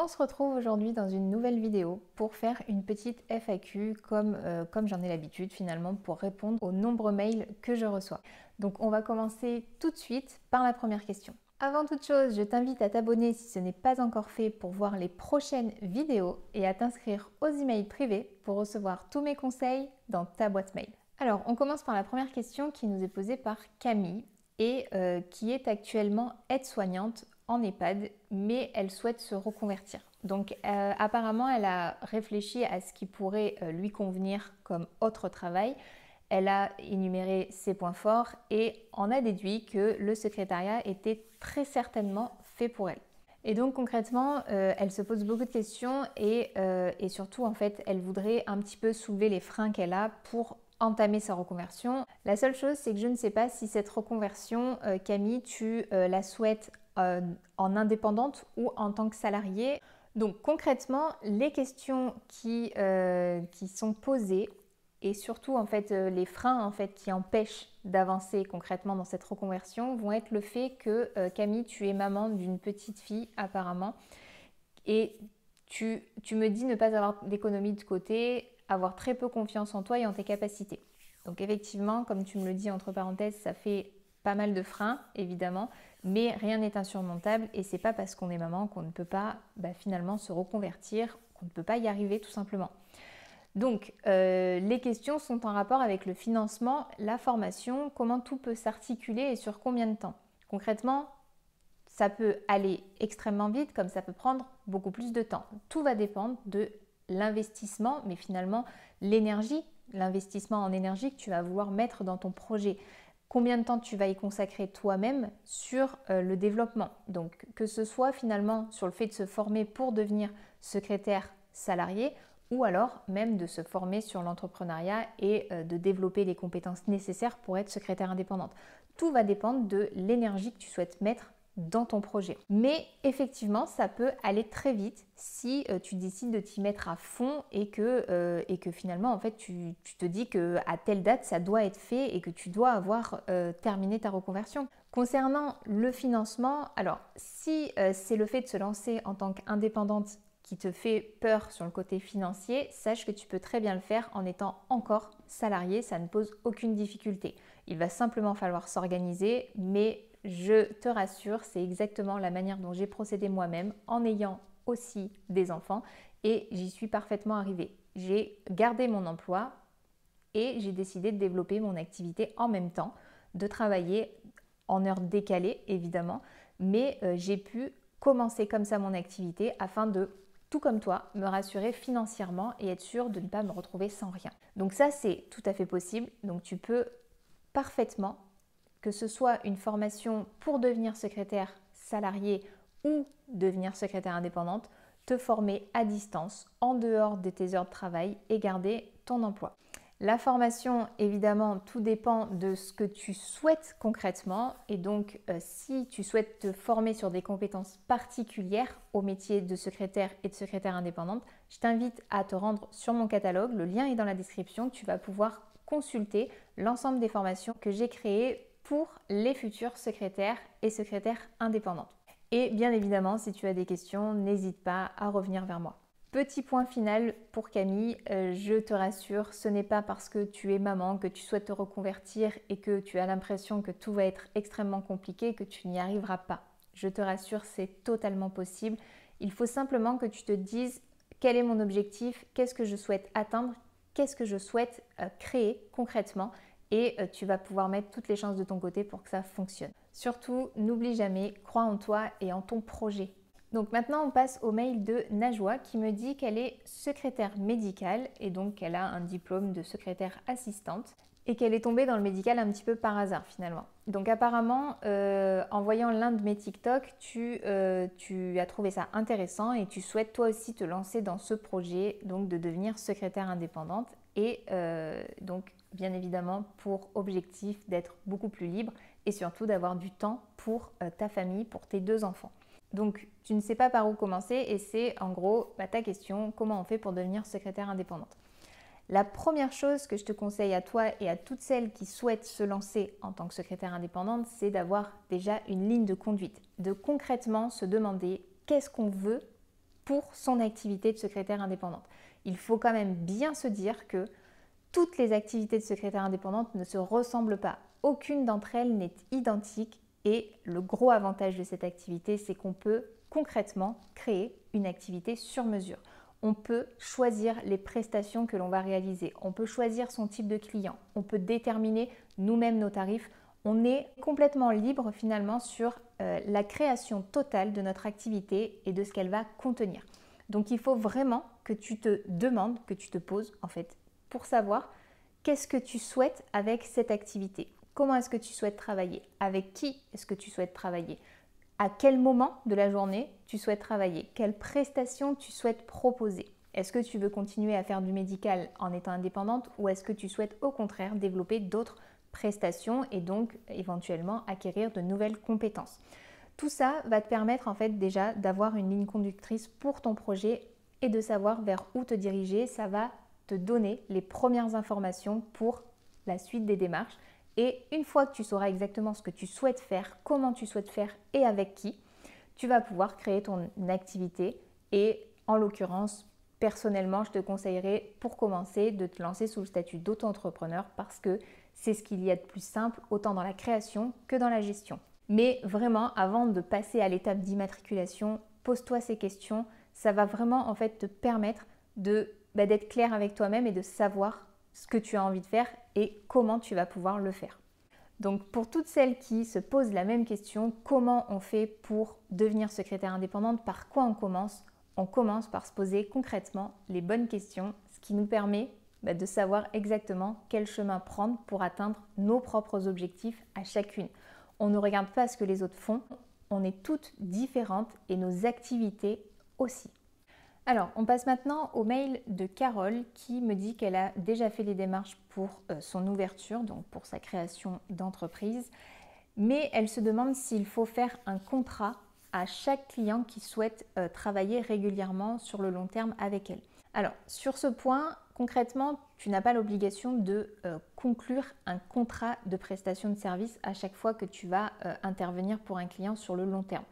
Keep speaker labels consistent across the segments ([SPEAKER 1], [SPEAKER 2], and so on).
[SPEAKER 1] On se retrouve aujourd'hui dans une nouvelle vidéo pour faire une petite FAQ comme, euh, comme j'en ai l'habitude finalement pour répondre aux nombreux mails que je reçois. Donc on va commencer tout de suite par la première question. Avant toute chose, je t'invite à t'abonner si ce n'est pas encore fait pour voir les prochaines vidéos et à t'inscrire aux emails privés pour recevoir tous mes conseils dans ta boîte mail. Alors, on commence par la première question qui nous est posée par Camille et euh, qui est actuellement aide-soignante en EHPAD, mais elle souhaite se reconvertir. Donc euh, apparemment, elle a réfléchi à ce qui pourrait euh, lui convenir comme autre travail. Elle a énuméré ses points forts et en a déduit que le secrétariat était très certainement fait pour elle. Et donc concrètement, euh, elle se pose beaucoup de questions et, et, surtout en fait, elle voudrait un petit peu soulever les freins qu'elle a pour entamer sa reconversion. La seule chose, c'est que je ne sais pas si cette reconversion, Camille, tu la souhaites euh, en indépendante ou en tant que salarié. Donc concrètement, les questions qui, euh, qui sont posées et surtout en fait euh, les freins en fait qui empêchent d'avancer concrètement dans cette reconversion vont être le fait que Camille, tu es maman d'une petite fille apparemment et tu, tu me dis ne pas avoir d'économie de côté, avoir très peu confiance en toi et en tes capacités. Donc effectivement, comme tu me le dis entre parenthèses, ça fait pas mal de freins évidemment, mais rien n'est insurmontable et c'est pas parce qu'on est maman qu'on ne peut pas bah, finalement se reconvertir, qu'on ne peut pas y arriver tout simplement. Donc euh, les questions sont en rapport avec le financement, la formation, comment tout peut s'articuler et sur combien de temps. Concrètement, ça peut aller extrêmement vite comme ça peut prendre beaucoup plus de temps. Tout va dépendre de l'investissement, mais finalement l'énergie, l'investissement en énergie que tu vas vouloir mettre dans ton projet combien de temps tu vas y consacrer toi-même sur euh, le développement. Donc que ce soit finalement sur le fait de se former pour devenir secrétaire salarié ou alors même de se former sur l'entrepreneuriat et euh, de développer les compétences nécessaires pour être secrétaire indépendante. Tout va dépendre de l'énergie que tu souhaites mettre dans ton projet. Mais effectivement, ça peut aller très vite si euh, tu décides de t'y mettre à fond et que, euh, finalement, en fait, tu, te dis que à telle date, ça doit être fait et que tu dois avoir euh, terminé ta reconversion. Concernant le financement, alors si c'est le fait de se lancer en tant qu'indépendante qui te fait peur sur le côté financier, sache que tu peux très bien le faire en étant encore salarié, ça ne pose aucune difficulté. Il va simplement falloir s'organiser, mais je te rassure, c'est exactement la manière dont j'ai procédé moi-même en ayant aussi des enfants et j'y suis parfaitement arrivée. J'ai gardé mon emploi et j'ai décidé de développer mon activité en même temps, de travailler en heure décalée évidemment, mais euh, j'ai pu commencer comme ça mon activité afin de tout comme toi, me rassurer financièrement et être sûr de ne pas me retrouver sans rien. Donc ça, c'est tout à fait possible. Donc tu peux parfaitement que ce soit une formation pour devenir secrétaire salarié ou devenir secrétaire indépendante, te former à distance, en dehors de tes heures de travail et garder ton emploi. La formation, évidemment, tout dépend de ce que tu souhaites concrètement. Et donc, euh, si tu souhaites te former sur des compétences particulières au métier de secrétaire et de secrétaire indépendante, je t'invite à te rendre sur mon catalogue. Le lien est dans la description. Tu vas pouvoir consulter l'ensemble des formations que j'ai créées pour les futurs secrétaires et secrétaires indépendantes. Et bien évidemment, si tu as des questions, n'hésite pas à revenir vers moi. Petit point final pour Camille, euh, je te rassure, ce n'est pas parce que tu es maman, que tu souhaites te reconvertir et que tu as l'impression que tout va être extrêmement compliqué que tu n'y arriveras pas. Je te rassure, c'est totalement possible. Il faut simplement que tu te dises quel est mon objectif, qu'est-ce que je souhaite atteindre, qu'est-ce que je souhaite euh, créer concrètement et euh, tu vas pouvoir mettre toutes les chances de ton côté pour que ça fonctionne. Surtout, n'oublie jamais, crois en toi et en ton projet. Donc maintenant, on passe au mail de Najwa qui me dit qu'elle est secrétaire médicale et donc qu'elle a un diplôme de secrétaire assistante et qu'elle est tombée dans le médical un petit peu par hasard finalement. Donc apparemment, euh, en voyant l'un de mes TikTok, euh, tu, as trouvé ça intéressant et tu souhaites toi aussi te lancer dans ce projet, donc de devenir secrétaire indépendante. Et donc bien évidemment pour objectif d'être beaucoup plus libre et surtout d'avoir du temps pour euh, ta famille, pour tes deux enfants. Donc tu ne sais pas par où commencer et c'est en gros bah, ta question, comment on fait pour devenir secrétaire indépendante La première chose que je te conseille à toi et à toutes celles qui souhaitent se lancer en tant que secrétaire indépendante, c'est d'avoir déjà une ligne de conduite, de concrètement se demander qu'est-ce qu'on veut pour son activité de secrétaire indépendante. Il faut quand même bien se dire que toutes les activités de secrétaire indépendante ne se ressemblent pas. Aucune d'entre elles n'est identique et le gros avantage de cette activité, c'est qu'on peut concrètement créer une activité sur mesure. On peut choisir les prestations que l'on va réaliser, on peut choisir son type de client, on peut déterminer nous-mêmes nos tarifs. On est complètement libre finalement sur euh, la création totale de notre activité et de ce qu'elle va contenir. Donc il faut vraiment que tu te demandes, que tu te poses en fait, pour savoir qu'est-ce que tu souhaites avec cette activité. Comment est-ce que tu souhaites travailler? Avec qui est-ce que tu souhaites travailler? À quel moment de la journée tu souhaites travailler? Quelles prestations tu souhaites proposer? Est-ce que tu veux continuer à faire du médical en étant indépendante ou est-ce que tu souhaites au contraire développer d'autres prestations et donc éventuellement acquérir de nouvelles compétences? Tout ça va te permettre en fait déjà d'avoir une ligne conductrice pour ton projet et de savoir vers où te diriger. Ça va te donner les premières informations pour la suite des démarches et une fois que tu sauras exactement ce que tu souhaites faire, comment tu souhaites faire et avec qui, tu vas pouvoir créer ton activité. Et en l'occurrence, personnellement, je te conseillerais pour commencer de te lancer sous le statut d'auto-entrepreneur parce que c'est ce qu'il y a de plus simple autant dans la création que dans la gestion. Mais vraiment, avant de passer à l'étape d'immatriculation, pose-toi ces questions. Ça va vraiment en fait te permettre de bah, d'être clair avec toi-même et de savoir ce que tu as envie de faire et comment tu vas pouvoir le faire. Donc pour toutes celles qui se posent la même question, comment on fait pour devenir secrétaire indépendante, par quoi on commence On commence par se poser concrètement les bonnes questions, ce qui nous permet bah, de savoir exactement quel chemin prendre pour atteindre nos propres objectifs à chacune. On ne regarde pas ce que les autres font, on est toutes différentes et nos activités Alors, on passe maintenant au mail de Carole qui me dit qu'elle a déjà fait les démarches pour euh, son ouverture, donc pour sa création d'entreprise, mais elle se demande s'il faut faire un contrat à chaque client qui souhaite euh, travailler régulièrement sur le long terme avec elle. Alors, sur ce point, concrètement, tu n'as pas l'obligation de euh, conclure un contrat de prestation de service à chaque fois que tu vas intervenir pour un client sur le long terme.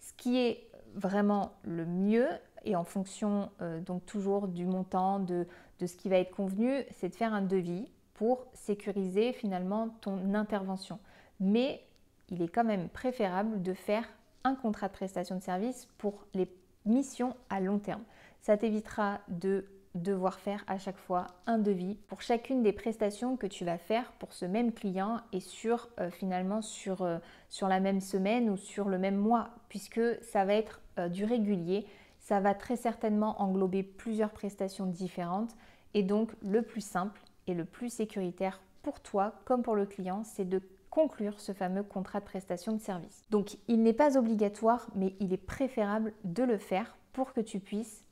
[SPEAKER 1] Ce qui est vraiment le mieux, et en fonction euh, donc toujours du montant, de, de, ce qui va être convenu, c'est de faire un devis pour sécuriser finalement ton intervention. Mais il est quand même préférable de faire un contrat de prestation de service pour les missions à long terme. Ça t'évitera de devoir faire à chaque fois un devis pour chacune des prestations que tu vas faire pour ce même client et sur euh, finalement sur, euh, sur la même semaine ou sur le même mois puisque ça va être du régulier ça va très certainement englober plusieurs prestations différentes et donc le plus simple et le plus sécuritaire pour toi comme pour le client, c'est de conclure ce fameux contrat de prestation de service. Donc il n'est pas obligatoire, mais il est préférable de le faire pour que tu puisses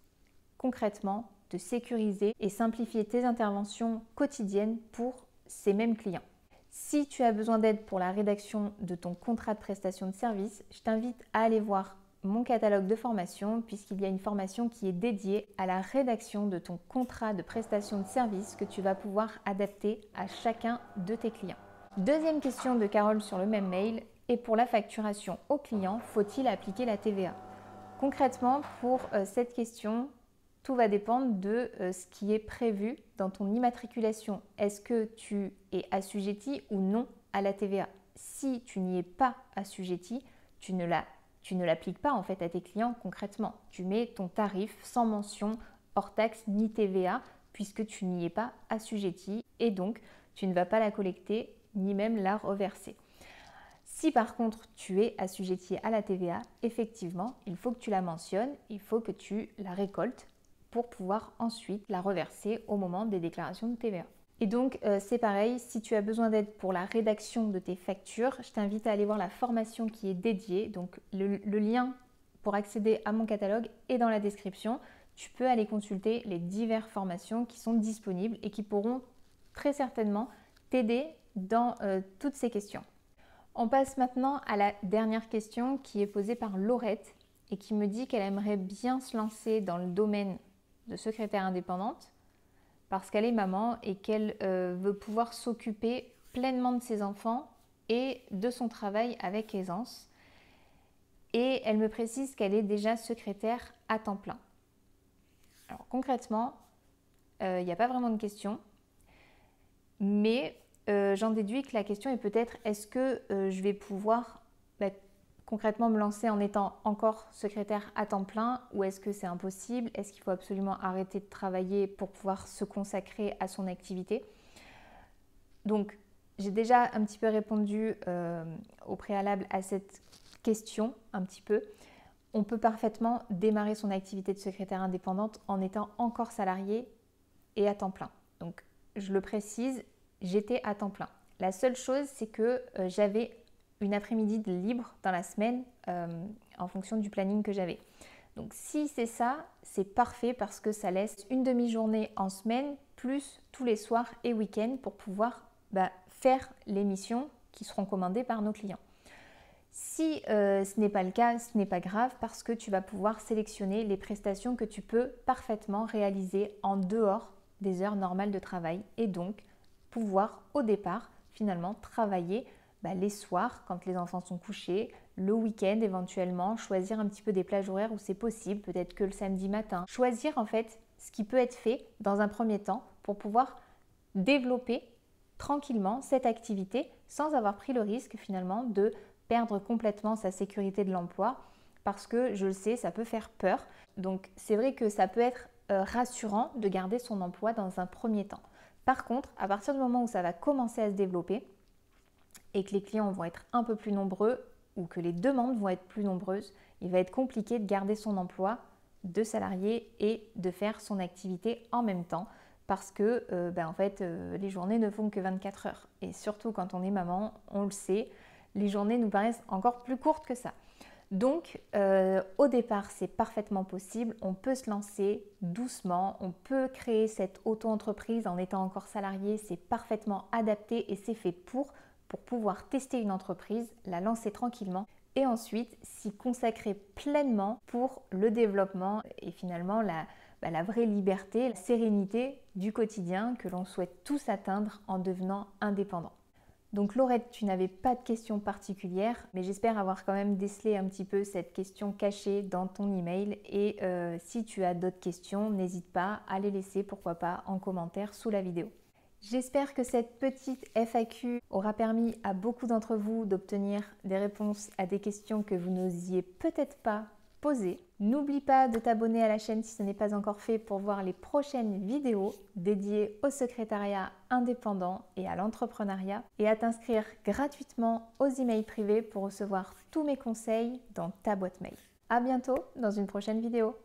[SPEAKER 1] concrètement te sécuriser et simplifier tes interventions quotidiennes pour ces mêmes clients. Si tu as besoin d'aide pour la rédaction de ton contrat de prestation de service, je t'invite à aller voir mon catalogue de formation puisqu'il y a une formation qui est dédiée à la rédaction de ton contrat de prestation de service que tu vas pouvoir adapter à chacun de tes clients. Deuxième question de Carole sur le même mail. Et pour la facturation au client, faut-il appliquer la TVA Concrètement, pour euh, cette question, tout va dépendre de euh, ce qui est prévu dans ton immatriculation. Est-ce que tu es assujetti ou non à la TVA Si tu n'y es pas assujetti, tu ne la tu ne l'appliques pas en fait à tes clients concrètement. Tu mets ton tarif sans mention hors taxe ni TVA puisque tu n'y es pas assujetti et donc tu ne vas pas la collecter ni même la reverser. Si par contre tu es assujetti à la TVA, effectivement, il faut que tu la mentionnes, il faut que tu la récoltes pour pouvoir ensuite la reverser au moment des déclarations de TVA. Et donc, euh, c'est pareil, si tu as besoin d'aide pour la rédaction de tes factures, je t'invite à aller voir la formation qui est dédiée. Donc, le, lien pour accéder à mon catalogue est dans la description. Tu peux aller consulter les diverses formations qui sont disponibles et qui pourront très certainement t'aider dans euh, toutes ces questions. On passe maintenant à la dernière question qui est posée par Laurette et qui me dit qu'elle aimerait bien se lancer dans le domaine de secrétaire indépendante parce qu'elle est maman et qu'elle euh, veut pouvoir s'occuper pleinement de ses enfants et de son travail avec aisance. Et elle me précise qu'elle est déjà secrétaire à temps plein. Alors concrètement, il n'y a pas vraiment de question, mais j'en déduis que la question est peut-être est-ce que je vais pouvoir bah, concrètement me lancer en étant encore secrétaire à temps plein ou est-ce que c'est impossible? Est-ce qu'il faut absolument arrêter de travailler pour pouvoir se consacrer à son activité? Donc, j'ai déjà un petit peu répondu euh, au préalable à cette question, un petit peu. On peut parfaitement démarrer son activité de secrétaire indépendante en étant encore salarié et à temps plein. Donc, je le précise, j'étais à temps plein. La seule chose, c'est que euh, j'avais une après-midi libre dans la semaine euh, en fonction du planning que j'avais. Donc si c'est ça, c'est parfait parce que ça laisse une demi-journée en semaine plus tous les soirs et week-ends pour pouvoir bah, faire les missions qui seront commandées par nos clients. Si euh, ce n'est pas le cas, ce n'est pas grave parce que tu vas pouvoir sélectionner les prestations que tu peux parfaitement réaliser en dehors des heures normales de travail et donc pouvoir au départ finalement travailler bah, les soirs, quand les enfants sont couchés, le week-end éventuellement, choisir un petit peu des plages horaires où c'est possible, peut-être que le samedi matin. Choisir en fait ce qui peut être fait dans un premier temps pour pouvoir développer tranquillement cette activité sans avoir pris le risque finalement de perdre complètement sa sécurité de l'emploi parce que je le sais, ça peut faire peur. Donc c'est vrai que ça peut être euh, rassurant de garder son emploi dans un premier temps. Par contre, à partir du moment où ça va commencer à se développer, et que les clients vont être un peu plus nombreux ou que les demandes vont être plus nombreuses, il va être compliqué de garder son emploi de salarié et de faire son activité en même temps parce que euh, ben, en fait euh, les journées ne font que 24 heures. Et surtout quand on est maman, on le sait, les journées nous paraissent encore plus courtes que ça. Donc euh, au départ c'est parfaitement possible, on peut se lancer doucement, on peut créer cette auto-entreprise en étant encore salarié, c'est parfaitement adapté et c'est fait pour pour pouvoir tester une entreprise, la lancer tranquillement et ensuite s'y consacrer pleinement pour le développement et finalement la, bah, la vraie liberté, la sérénité du quotidien que l'on souhaite tous atteindre en devenant indépendant. Donc Laurette, tu n'avais pas de questions particulières, mais j'espère avoir quand même décelé un petit peu cette question cachée dans ton email. Et euh, si tu as d'autres questions, n'hésite pas à les laisser, pourquoi pas, en commentaire sous la vidéo. J'espère que cette petite FAQ aura permis à beaucoup d'entre vous d'obtenir des réponses à des questions que vous n'osiez peut-être pas poser. N'oublie pas de t'abonner à la chaîne si ce n'est pas encore fait pour voir les prochaines vidéos dédiées au secrétariat indépendant et à l'entrepreneuriat et à t'inscrire gratuitement aux emails privés pour recevoir tous mes conseils dans ta boîte mail. À bientôt dans une prochaine vidéo.